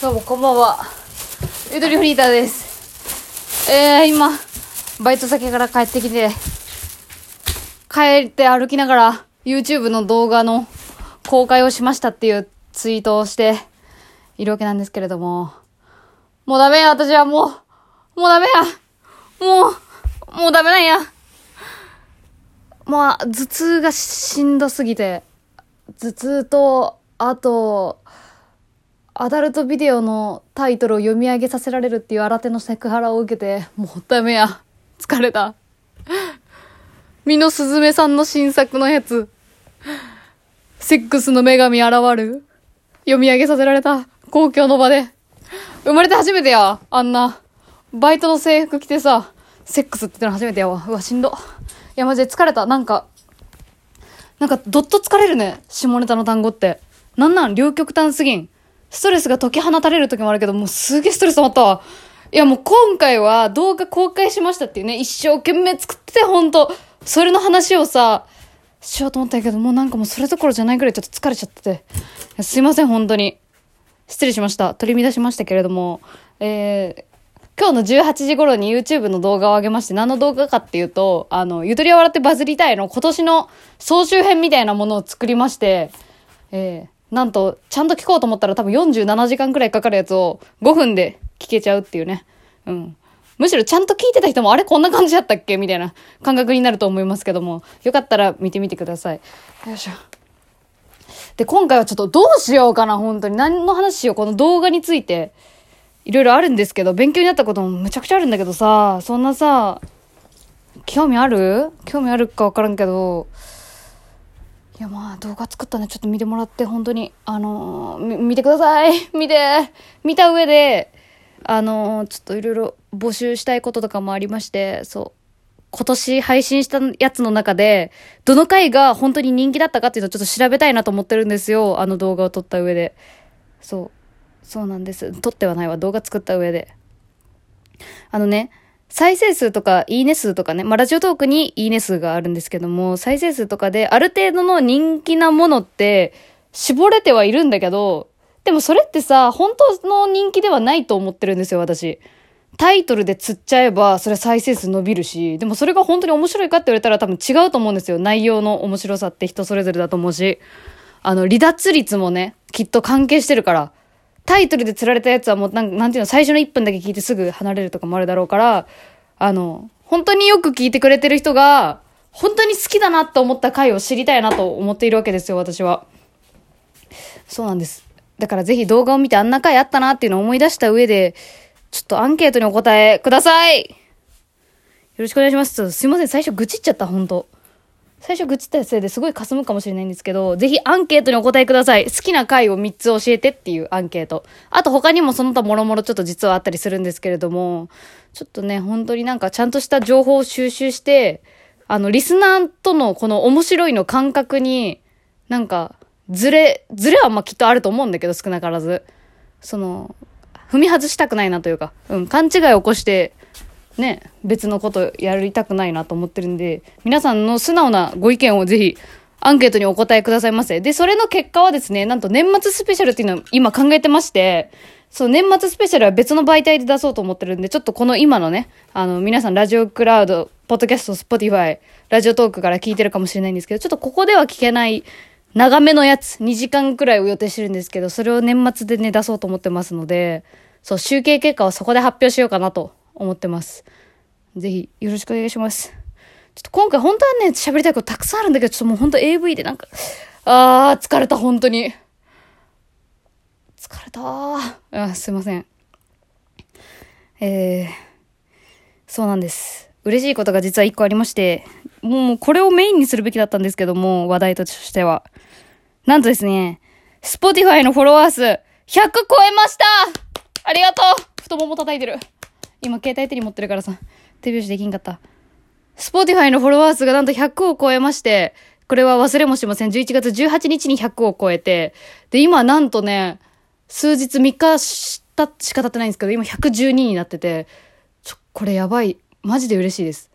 どうもこんばんは。ゆとりフリーターです。えー、今、バイト先から帰ってきて、帰って歩きながら YouTube の動画の公開をしましたっていうツイートをしているわけなんですけれども、もうダメや、私はもう、もうダメや。もう、もうダメなんや。まあ、頭痛がしんどすぎて、頭痛と、あと、アダルトビデオのタイトルを読み上げさせられるっていう新手のセクハラを受けて、もうダメや。疲れた。ミノスズメさんの新作のやつ。セックスの女神現る。読み上げさせられた。公共の場で。生まれて初めてや。あんな。バイトの制服着てさ、セックスって言ったの初めてやわ。うわ、しんど。いや、マジで疲れた。なんか、なんか、どっと疲れるね。下ネタの単語って。なんなん？両極端すぎん。ストレスが解き放たれる時もあるけど、もうすげえストレス溜まったわ。いや、もう今回は動画公開しましたっていうね、一生懸命作ってて、ほんと。それの話をさ、しようと思ったけど、もうなんかもうそれどころじゃないぐらいちょっと疲れちゃってて。すいません、本当に。失礼しました。取り乱しましたけれども、えー、今日の18時頃に YouTube の動画を上げまして、何の動画かっていうと、あの、ゆとりは笑ってバズりたいの今年の総集編みたいなものを作りまして、えー、なんと、ちゃんと聞こうと思ったら多分47時間くらいかかるやつを5分で聞けちゃうっていうね。うん。むしろちゃんと聞いてた人も、あれこんな感じだったっけみたいな感覚になると思いますけども、よかったら見てみてください。よいしょ。で、今回はちょっとどうしようかな、本当に。何の話しよう、この動画について。いろいろあるんですけど、勉強になったこともむちゃくちゃあるんだけどさ、そんなさ、興味ある？興味あるかわからんけど、いやまあ動画作ったんでちょっと見てもらって本当にあのー見てください。見て見た上であのーちょっといろいろ募集したいこととかもありましてそう。今年配信したやつの中でどの回が本当に人気だったかっていうのをちょっと調べたいなと思ってるんですよ。あの動画を撮った上で。そう。そうなんです。撮ってはないわ。動画作った上で。あのね再生数とか、いいね数とかね、まあ、ラジオトークにいいね数があるんですけども、再生数とかである程度の人気なものって、絞れてはいるんだけど、でもそれってさ、本当の人気ではないと思ってるんですよ、私。タイトルで釣っちゃえば、それ再生数伸びるし、でもそれが本当に面白いかって言われたら多分違うと思うんですよ。内容の面白さって人それぞれだと思うし。あの、離脱率もね、きっと関係してるから。タイトルで釣られたやつはもうなん、なんていうの、最初の1分だけ聞いてすぐ離れるとかもあるだろうから、あの、本当によく聞いてくれてる人が、本当に好きだなと思った回を知りたいなと思っているわけですよ、私は。そうなんです。だからぜひ動画を見てあんな回あったなっていうのを思い出した上で、ちょっとアンケートにお答えくださいよろしくお願いします。すいません、最初愚痴っちゃった、本当最初愚痴ったせいですごい霞むかもしれないんですけど、ぜひアンケートにお答えください。好きな回を3つ教えてっていうアンケート。あと他にもその他もろもろちょっと実はあったりするんですけれども、ちょっとね、本当になんかちゃんとした情報を収集して、あの、リスナーとのこの面白いの感覚に、なんか、ずれ、ずれはまあきっとあると思うんだけど、少なからず。その、踏み外したくないなというか、うん、勘違いを起こして、ね、別のことやりたくないなと思ってるんで、皆さんの素直なご意見をぜひ、アンケートにお答えくださいませ。で、それの結果はですね、なんと年末スペシャルっていうのを今考えてまして、そう、年末スペシャルは別の媒体で出そうと思ってるんで、ちょっとこの今のね、あの、皆さんラジオクラウド、ポッドキャスト、 Spotify、ラジオトークから聞いてるかもしれないんですけど、ちょっとここでは聞けない、長めのやつ、2時間くらいを予定してるんですけど、それを年末でね、出そうと思ってますので、そう、集計結果はそこで発表しようかなと思ってます。ぜひ、よろしくお願いします。ちょっと今回本当はね、喋りたいことたくさんあるんだけど、ちょっともう本当 AV でなんか、あー、疲れた、本当に。疲れたー。あすいません。えー、そうなんです。嬉しいことが実は一個ありまして、もうこれをメインにするべきだったんですけども、話題としては。なんとですね、Spotify のフォロワー数100超えましたありがとう太もも叩いてる。今携帯手に持ってるからさ、手拍子できんかった。Spotify のフォロワー数がなんと100を超えまして、これは忘れもしません。11月18日に100を超えて、で、今なんとね、数日3日したしか経ってないんですけど、今112になってて、ちょ、これやばい。マジで嬉しいです。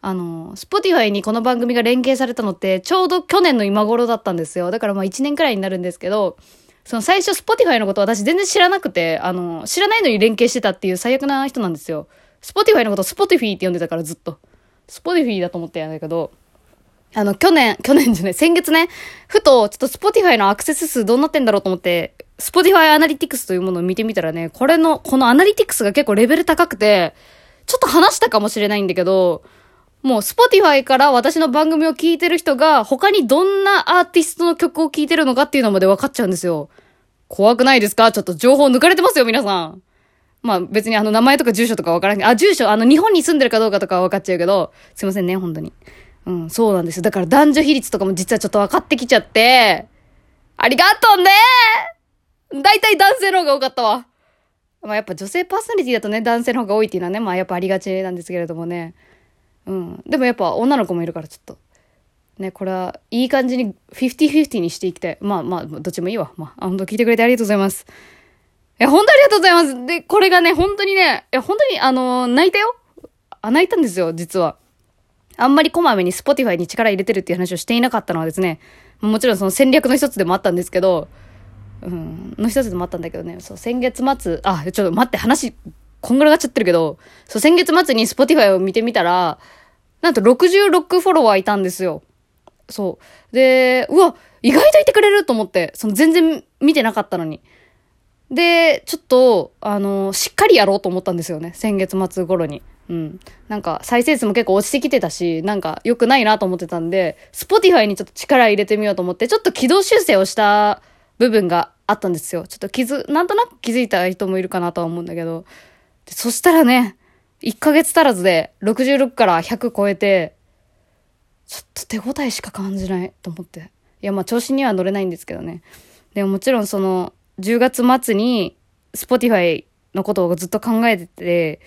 あの、Spotify にこの番組が連携されたのって、ちょうど去年の今頃だったんですよ。だからまあ1年くらいになるんですけど、その最初 Spotify のこと私全然知らなくて、あの、知らないのに連携してたっていう最悪な人なんですよ。Spotify のこと Spotify って呼んでたからずっと。Spotify だと思ってやんだけど、あの、去年、去年じゃない、先月ね、ふと、ちょっと Spotify のアクセス数どうなってんだろうと思って、Spotify アナリティクスというものを見てみたらね、これの、このアナリティクスが結構レベル高くて、ちょっと話したかもしれないんだけど、もう Spotify から私の番組を聞いてる人が他にどんなアーティストの曲を聴いてるのかっていうのまで分かっちゃうんですよ。怖くないですか？ちょっと情報抜かれてますよ、皆さん。まあ別にあの名前とか住所とか分からない。あ、住所、あの日本に住んでるかどうかとかは分かっちゃうけど、すいませんね、本当に。うん、そうなんですよ。だから男女比率とかも実はちょっと分かってきちゃって、ありがとうね大体男性の方が多かったわ。まあやっぱ女性パーソナリティだとね、男性の方が多いっていうのはね、まあやっぱありがちなんですけれどもね。うん。でもやっぱ女の子もいるからちょっと。ね、これはいい感じに50-50にしていきたい。まあまあ、どっちもいいわ。まあ、本当聞いてくれてありがとうございます。え、本当ありがとうございます。で、これがね、本当にね、え、本当に、あのー、泣いたよ。あ、泣いたんですよ、実は。あんまりこまめに Spotify に力入れてるっていう話をしていなかったのはですね、もちろんその戦略の一つでもあったんですけど、うん、の一つでもあったんだけどね、そう、先月末、あ、ちょっと待って、話、こんがらがっちゃってるけど、そう、先月末に Spotify を見てみたら、なんと66フォロワーいたんですよ。そう。で、うわ、意外といてくれると思って、その全然見てなかったのに。で、ちょっと、あの、しっかりやろうと思ったんですよね。先月末頃に。うん。なんか、再生数も結構落ちてきてたし、なんか、良くないなと思ってたんで、Spotify にちょっと力入れてみようと思って、ちょっと軌道修正をした部分があったんですよ。ちょっと気づ、なんとなく気づいた人もいるかなとは思うんだけど。そしたらね、1ヶ月足らずで66から100超えて、ちょっと手応えしか感じないと思って。いや、まあ調子には乗れないんですけどね。でももちろんその、10月末に Spotify のことをずっと考えてて、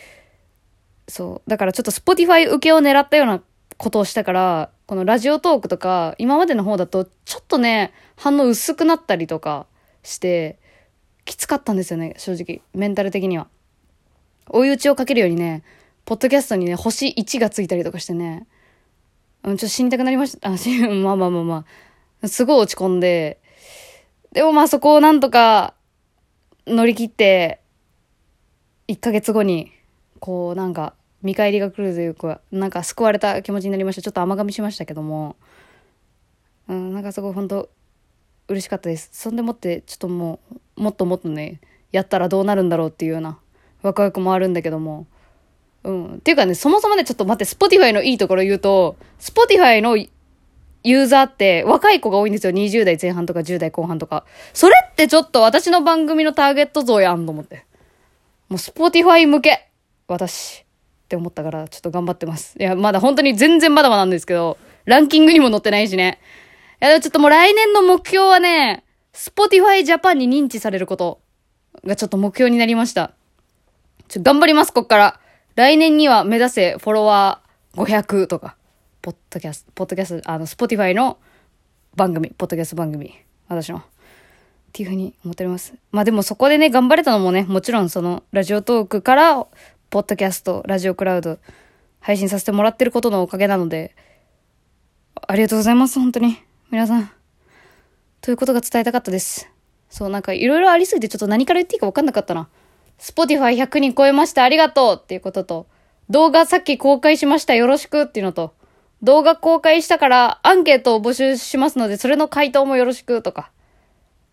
そう。だからちょっと Spotify 受けを狙ったようなことをしたから、このラジオトークとか、今までの方だと、ちょっとね、反応薄くなったりとかして、きつかったんですよね、正直。メンタル的には。追い打ちをかけるようにね、ポッドキャストにね、星1がついたりとかしてね、うん、ちょっと死にたくなりました。あ、まあまあまあまあ。すごい落ち込んで、でもまあそこをなんとか乗り切って、1ヶ月後に、こうなんか、見返りが来るというか、なんか救われた気持ちになりました。ちょっと甘噛みしましたけども、うん、なんかすごい本当嬉しかったです。そんでもって、ちょっともう、もっともっとね、やったらどうなるんだろうっていうような、ワクワクもあるんだけども、うん。っていうかね、そもそもね、ちょっと待って、Spotify のいいところ言うと、Spotify のユーザーって若い子が多いんですよ。20代前半とか10代後半とか。それってちょっと私の番組のターゲット像やんと思って。もう Spotify 向け。私。って思ったから、ちょっと頑張ってます。いや、まだ本当に全然まだまだなんですけど、ランキングにも載ってないしね。いや、ちょっともう来年の目標はね、Spotify Japan に認知されることがちょっと目標になりました。ちょ、頑張ります、こっから。来年には目指せフォロワー500とか、ポッドキャスト、ポッドキャスト、あの、 Spotify の番組、ポッドキャスト番組、私の。っていうふうに思っております。まあでもそこでね、頑張れたのもね、もちろんその、ラジオトークから、ポッドキャスト、ラジオクラウド、配信させてもらってることのおかげなので、ありがとうございます、本当に。皆さん。ということが伝えたかったです。そう、なんかいろいろありすぎてちょっと何から言っていいか分かんなかったな。Spotify100 人超えました。ありがとうっていうことと、動画さっき公開しました。よろしくっていうのと、動画公開したからアンケートを募集しますので、それの回答もよろしくとか。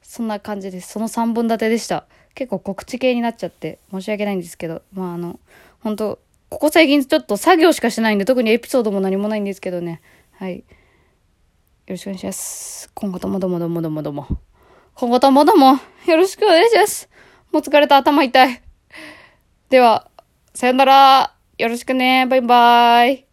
そんな感じです。その3本立てでした。結構告知系になっちゃって申し訳ないんですけど、まああの、本当ここ最近ちょっと作業しかしてないんで、特にエピソードも何もないんですけどね。はい。よろしくお願いします。今後ともどもどもどもども。今後ともどもよろしくお願いします。もう疲れた。頭痛い。では、さよなら。よろしくね。バイバーイ。